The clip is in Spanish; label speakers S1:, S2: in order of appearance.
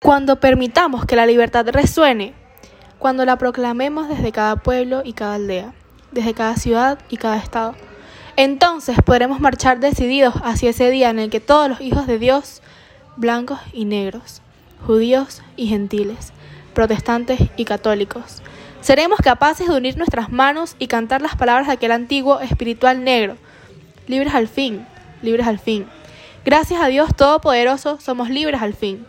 S1: Cuando permitamos que la libertad resuene, cuando la proclamemos desde cada pueblo y cada aldea, desde cada ciudad y cada estado, entonces podremos marchar decididos hacia ese día en el que todos los hijos de Dios, blancos y negros, judíos y gentiles, protestantes y católicos, seremos capaces de unir nuestras manos y cantar las palabras de aquel antiguo espiritual negro, libres al fin, libres al fin. Gracias a Dios Todopoderoso somos libres al fin.